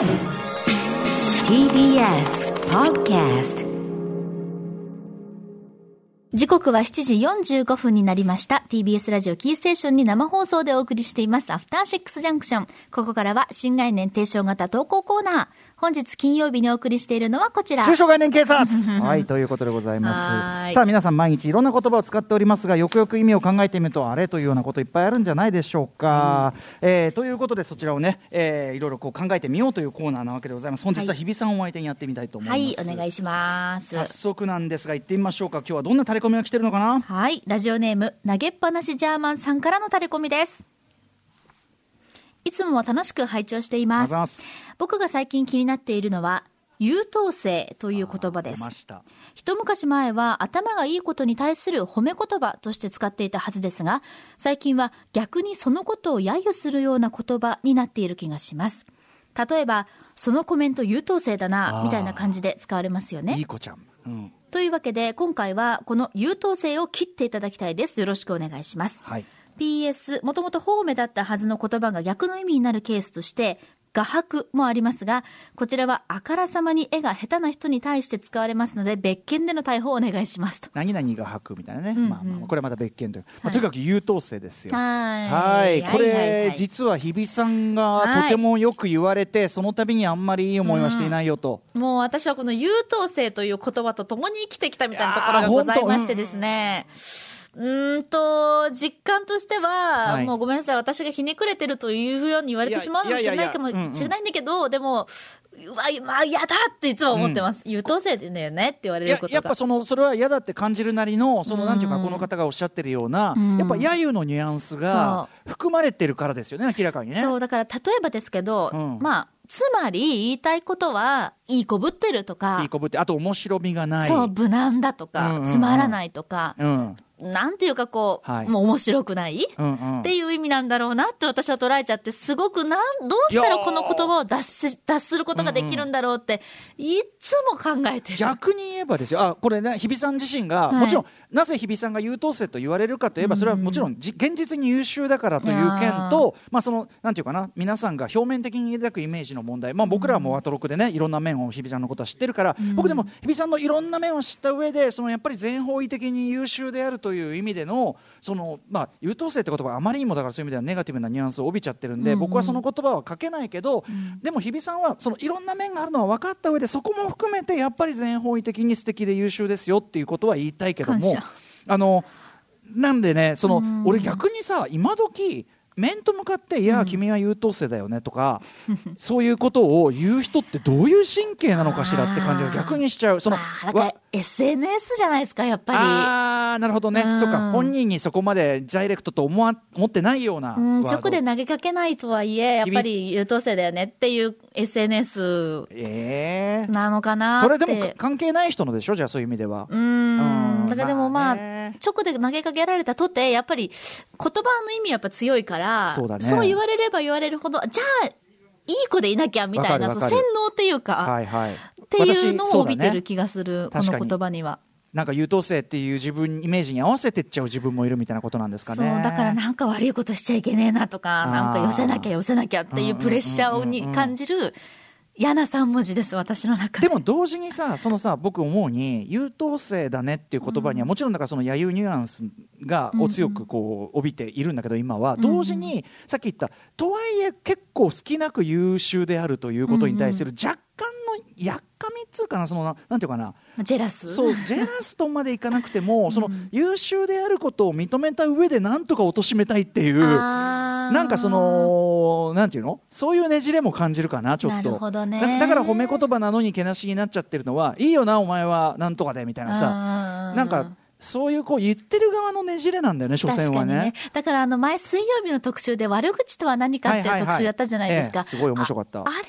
TBS Podcast 時刻は7時45分になりました。TBS ラジオキーステーションに生放送でお送りしています。アフターシックスジャンクション。ここからは新概念提唱型投稿コーナー。本日金曜日にお送りしているのはこちら。中小概念警察 はい、ということでございはます。さあ、皆さん毎日いろんな言葉を使っておりますが、よくよく意味を考えてみると、あれというようなこといっぱいあるんじゃないでしょうか。えーということで、そちらをね、えーいろいろこう考えてみようというコーナーなわけでございます。本日は日比さんを相手にやってみたいと思いはいま、す。お願いします。早速なんですが、行ってみましょうか。今日はどんなタレコミが来てるのかな？はい。ラジオネーム、投げっぱなしジャーマンさんからのタレコミです。いつも楽しく拝聴しています。僕が最近気になっているのは、優等生という言葉です。一昔前は頭がいいことに対する褒め言葉として使っていたはずですが、最近は逆にそのことを揶揄するような言葉になっている気がします。例えば、そのコメント優等生だあな、ーみたいな感じで使われますよね。いい子ちゃん。うん。というわけで、今回はこの優等生を切っていただきたいです。よろしくお願いします。はい。PS、もともと褒めだったはずの言葉が逆の意味になるケースとして、画伯もありますが、こちらはあからさまに絵が下手な人に対して使われますので、別件での逮捕をお願いしますと。何々が吐くみたいなね。んうんまあまあ、これはまた別件という。まあ、はいとにかく優等生ですよ。はいはい、これ、実は日比さんがはいとてもよく言われて、その度にあんまりいい思いはしていないよと。もう私はこの優等生という言葉と共に生きてきたみたいなところがございましてですね。うーんと、実感としては、はいもうごめんなさい、私がひねくれてるというように言われてしまうかもしれないかもいやいやいやうんうんしれないんだけど、でも、うわ、まあ、嫌だっていつも思ってます。優等生だよねって言われいやることが。やっぱそのそれは嫌だって感じるなりのそのなんていうかうんこの方がおっしゃってるようなうんやっぱ揶揄のニュアンスが含まれてるからですよね明らかにね。そう、だから例えばですけど、うんまあ、つまり言いたいことは、いい子ぶってるとかいい、子ぶってあと面白みがない。そう、無難だとか、うんうんうんつまらないとか、うんなんていうかこう、はい。もう面白くない、うんうん。っていう意味なんだろうなって私は捉えちゃって、すごくなん、どうしたらこの言葉を脱し脱することができるんだろうって、いつも考えてる。逆に言えばですよ。あこれね日比さん自身が、はい。もちろんなぜ日比さんが優等生と言われるかといえばそれはもちろんじ現実に優秀だからという件とまあそのなんていうかな皆さんが表面的に抱くイメージの問題。まあ僕らはもうアトロクでねいろんな面を日比さんのことは知ってるから、僕でも日比さんのいろんな面を知った上でそのやっぱり全方位的に優秀であるという意味でのそのまあ優等生って言葉はあまりにもだからそういう意味ではネガティブなニュアンスを帯びちゃってるんで、僕はその言葉は書けないけど、でも日比さんはそのいろんな面があるのは分かった上でそこも含めてやっぱり全方位的に素敵で優秀ですよっていうことは言いたいけどもあのなんでねその、うん。俺逆にさ今時面と向かって「いや君は優等生だよね」とか、そういうことを言う人ってどういう神経なのかしらって感じが逆にしちゃう。そのあ SNS じゃないですか、やっぱあーなるほどね、うん。そうか。本人にそこまでダイレクトと思わ思ってないようなり。うん、直で投げかけないとはいえ、やっぱり優等生だよねっていう SNS ええなのかな。それでもか関係ない人のでしょ？じゃあそういう意味では。うーん。うんだからでもまあ、直で投げかけられたとて、やっぱり言葉の意味やっぱ強いから、そう言われれば言われるほど、じゃあ、いい子でいなきゃみたいな、そう洗脳っていうか、はいはい。っていうの私を帯びてる気がする、この言葉には。なんか優等生っていう自分イメージに合わせてっちゃう自分もいるみたいなことなんですかそう、ね。だからなんか悪いことしちゃいけねえなとか、なんか寄せなきゃ寄せなきゃっていうプレッシャーに感じる嫌な三文字です、私の中で。でも同時にさ、そのさ、僕思うに、優等生だねっていう言葉には、もちろんだからその揶揄ニュアンスが、を強くこう、帯びているんだけど、今は、同時に、さっき言った、とはいえ結構好きなく優秀であるということに対する若干のやっかみっつうかな、そのな、なんていうかな、ジェラス？そう、ジェラスとまでいかなくても、その優秀であることを認めた上で、なんとか貶めたいっていう、なんかその、なんていうの？そういうねじれも感じるかな、ちょっと。なるほどね。だだから褒め言葉なのにけなしになっちゃってるのは、いいよな、お前はなんとかで、みたいなさ、なんか、そういうこう言ってる側のねじれなんだよね、所詮はね。ね。だからあの前水曜日の特集で悪口とは何かっていう特集やったじゃないですか。ええ。すごい面白かった。ああれの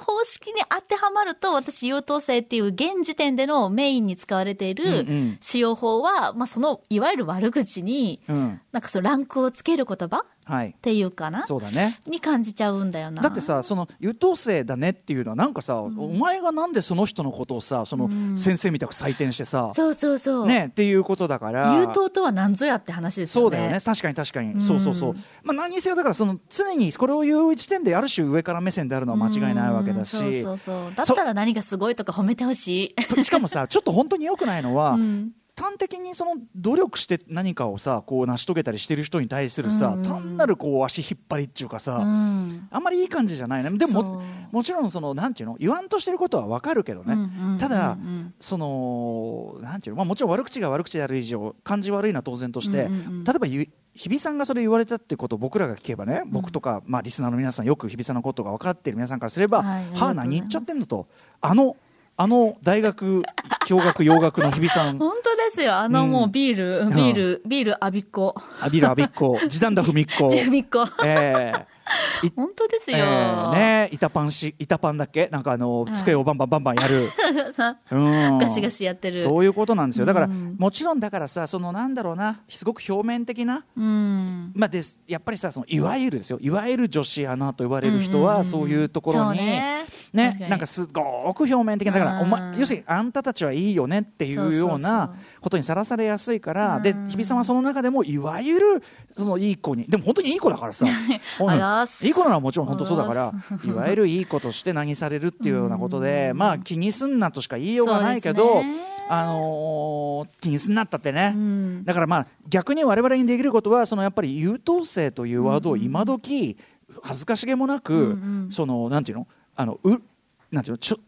方式に当てはまると、私優等生っていう現時点でのメインに使われているん使用法は、まあその、いわゆる悪口に、うん。なんかそのランクをつける言葉はいっていうかな、そうだね。に感じちゃうんだよな。だってさその優等生だねっていうのはなんかさ、お前がなんでその人のことをさその先生みたく採点してさ、そうそうそう。ねっていうことだから。優等とは何ぞやって話ですよね。そうだよね。確かに確かに、そうそうそう、まあ、何にせよだからその常にこれを言う時点である種上から目線であるのは間違いないわけだし、うんそうそうそう。だったら何がすごいとか褒めてほしい。しかもさちょっと本当に良くないのは、うん端的にその努力して何かをさこう成し遂げたりしてる人に対するさ、うん。単なるこう足引っ張りっていうかさ、うん。あんまりいい感じじゃないね。でももちろんそのなんていうの？言わんとしてることはわかるけどね、ただ、うんそのなんていうの、まあ、もちろん悪口が悪口である以上感じ悪いのは当然として、うんうんうん。例えばゆ日比さんがそれ言われたってことを僕らが聞けばね、僕とか、まあ、リスナーの皆さんよく日比さんのことが分かっている皆さんからすれば、はいはあ何言っちゃってんのと。あのあの大学教学洋学の日比さん本当ですよ。あのもうビール、んビール、ビール、あびっこ。アビルアビッコジダンダフミッコ ジェミッコ。えーい本当ですえよ。ーね板パンし板パンだっけ？なんかあのはい。机をバンバンバンバンやる、さう。ん。ガシガシやってる。そういうことなんですよ。だから、うん。もちろんだからさそのなんだろうなすごく表面的なうん。まあ、ですやっぱりさそのいわゆるですよ。いわゆる女子アナと呼ばれる人は、うん。うんうんそういうところにね。ねなんかすごく表面的なだから、うん。お前要するにあんたたちはいいよねっていうようなことにさらされやすいから、でうん。日比さんはその中でもいわゆるそのいい子にでも本当にいい子だからさ。うんあらっすいい子なのはもちろん本当そうだかあらいわゆるいい子として何されるっていうようなことで、まあ気にすんなとしか言いようがないけど、あのー気にすんなったってね。うん。だからまあ逆に我々にできることはそのやっぱり優等生というワードを今時恥ずかしげもなく、うんうん。そのなんていうの？あのうなんていうの？ちょ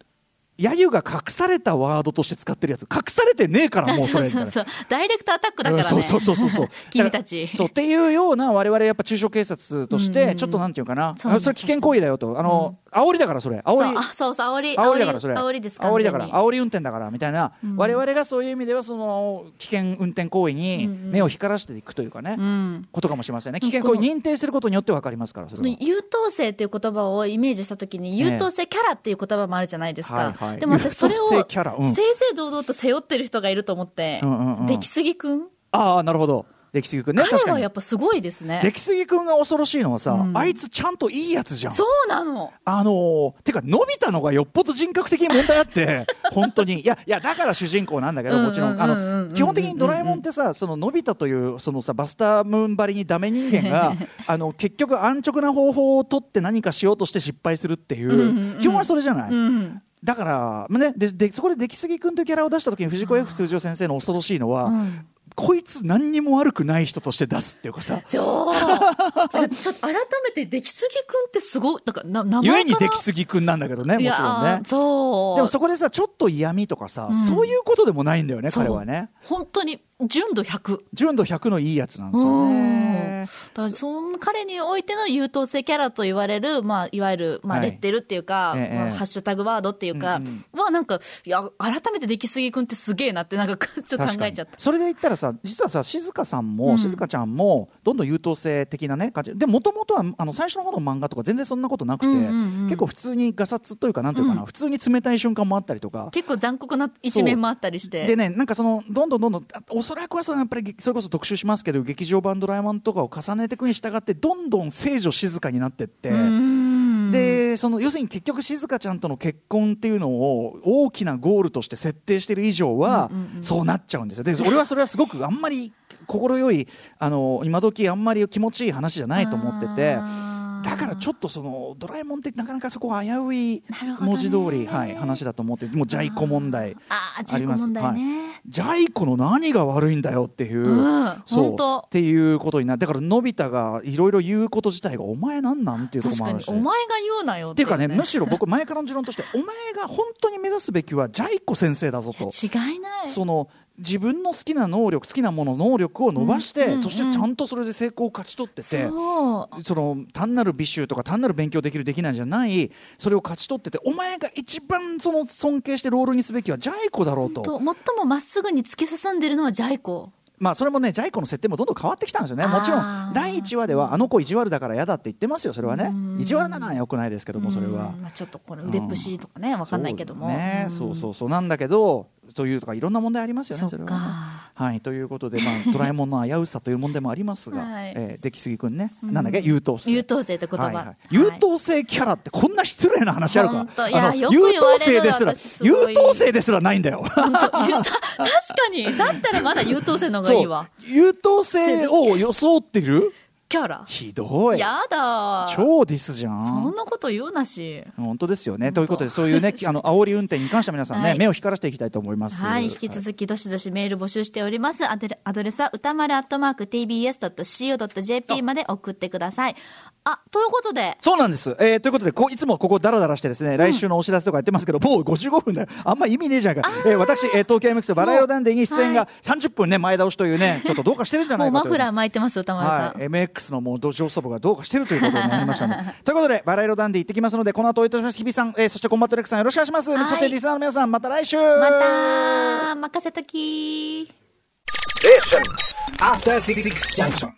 揶揄が隠されたワードとして使ってるやつ。隠されてねえからもうそれ。そうそうそう。ダイレクトアタックだからね。うんそうそうそうそう。君たち。そうっていうような我々やっぱ中小警察としうんうん。てちょっとなんていうかな、そうねあそれ危険行為だよと。あの、煽りだからそれ。煽り。そうあ、そうそう、煽り。煽りだからそれ。煽りです、煽りだから。煽り運転だからみたいな、うん。我々がそういう意味ではその危険運転行為にうんうん。目を光らせていくというかね、うん。ことかもしれませんね。危険行為認定することによって分かりますからそれは。優等生っていう言葉をイメージしたときに、優等生キャラっていう言葉もあるじゃないですか。はいはいでも私それを、正々堂々と背負ってる人がいると思って、うんうんうん出来すぎくん？ああなるほど。出来すぎ君ね確かに。彼はやっぱすごいですね。出来すぎ君が恐ろしいのはさ、うん。あいつちゃんといいやつじゃん。そうなの。あのーてか伸びたのがよっぽど人格的に問題あって 本当に。いやいやだから主人公なんだけどもちろん。あの基本的にドラえもんってさそののび太というそのさバスタームーンばりにダメ人間が あの結局安直な方法を取って何かしようとして失敗するっていう,、うんうんうん。基本はそれじゃない、うん。だから、まあね、ででそこで出来すぎ君というキャラを出した時に藤子 F 数字先生の恐ろしいのは、うん。こいつ何にも悪くない人として出すっていうかさちょっと改めて、出来すぎくんってすごい、なんか、な、名前ゆえに出来すぎ君なんだけどねもちろんね。ーそう。でもそこでさちょっと嫌味とかさ、うん。そういうことでもないんだよね彼はね。本当に、純度100。純度100のいいやつなんですよね。だからその彼においての優等生キャラと言われる、まあ、いわゆる、まあ、はい。レッテルっていうか、ええまあハッシュタグワードっていうか、うんはなんか、いや、改めて出来すぎ君ってすげえなって、なんか、ちょっと考えちゃった。それで言ったらさ実はさ静香さんも、うん。静香ちゃんもどんどん優等生的なね感じ。でもともとはあの最初の方の漫画とか全然そんなことなくて、うんうんうん。結構普通にガサツというかなんていうかな、うん。普通に冷たい瞬間もあったりとか。結構残酷な一面もあったりして。でね、なんかそのどんどんどんどんそらくはそのやっぱりそれこそ特集しますけど劇場版「ドラえもん」とかを重ねていくに従ってどんどん清女静かになってって。でその要するに結局静香ちゃんとの結婚っていうのを大きなゴールとして設定している以上は、そうなっちゃうんですよ。で俺はそれはすごくあんまり心よいあの今時あんまり気持ちいい話じゃないと思っててだからちょっとそのドラえもんってなかなかそこは危うい文字通り、はい、話だと思ってもうジャイコ問題ああ、ジャイコね。ジャイコの何が悪いんだよっていう、うんそう。っていうことになってだからのび太がいろいろ言うこと自体がお前なんなんっていうところもあるし、お前が言うなよっていうかね、むしろ僕、前からの持論として、お前が本当に目指すべきは、ジャイコ先生だぞと。違いない。その自分の好きな能力、好きなもの、能力を伸ばして、うんうんうんそしてちゃんとそれで成功を勝ち取ってて、その単なる美醜とか単なる勉強できるできないじゃないそれを勝ち取っててお前が一番その尊敬してロールにすべきはジャイコだろうと。と最もまっすぐに突き進んでるのはジャイコ。まあそれもねジャイコの設定もどんどん変わってきたんですよね。もちろん第1話ではあの子意地悪だから嫌だって言ってますよそれはね。うん。意地悪なのはよくないですけどもそれは。うん。まあ、ちょっとこれ腕っぷしとかね、わかんないけども。ねん。そうそうそう。なんだけどそういうとかいろんな問題ありますよねそは。はい、ということで、まあ、ドラえもんの危うさというもんでもありますが、はい。えー出来すぎくんね、なんだっけ、優等生。優等生って言葉。はいはい。はい。優等生キャラってこんな失礼な話あるか？ほんといやあのよく言われる優等生ですら私す優等生ですらないんだよ。確かに。だったらまだ優等生の方がいいわ。優等生を装ってるキャラ？ひどい。やだ。超ディスじゃそんんなこと言うなし。本当ですよね。ということでそういうね あの煽り運転に関しては皆さんね、はい。目を光らせていきたいと思います。はい。引き続き、どしどしメール募集しております。アドレアドレスは、歌丸アットマーク tbs.co.jp まで送ってください。あ、ということで、そうなんです、えーということでこういつもここダラダラしてですね、来週のお知らせとかやってますけどもう55分だよ。あんま意味ねえじゃんか、えー私、えー東京 MX バラ色ダンディに出演が30分ね前倒しというねちょっとどうかしてるんじゃなもいう。かとマフラー巻いてます、歌丸さん。はい、MX のもう上層部がどうかしてるということになりましたね。ということで、バラ色ダンディ行ってきますので、この後おいとまします、日比さん、えーそしてコンバット REC さん、よろしくお願いします。はいそしてリスナーの皆さん、また来週また、任せときー。After Six Junction.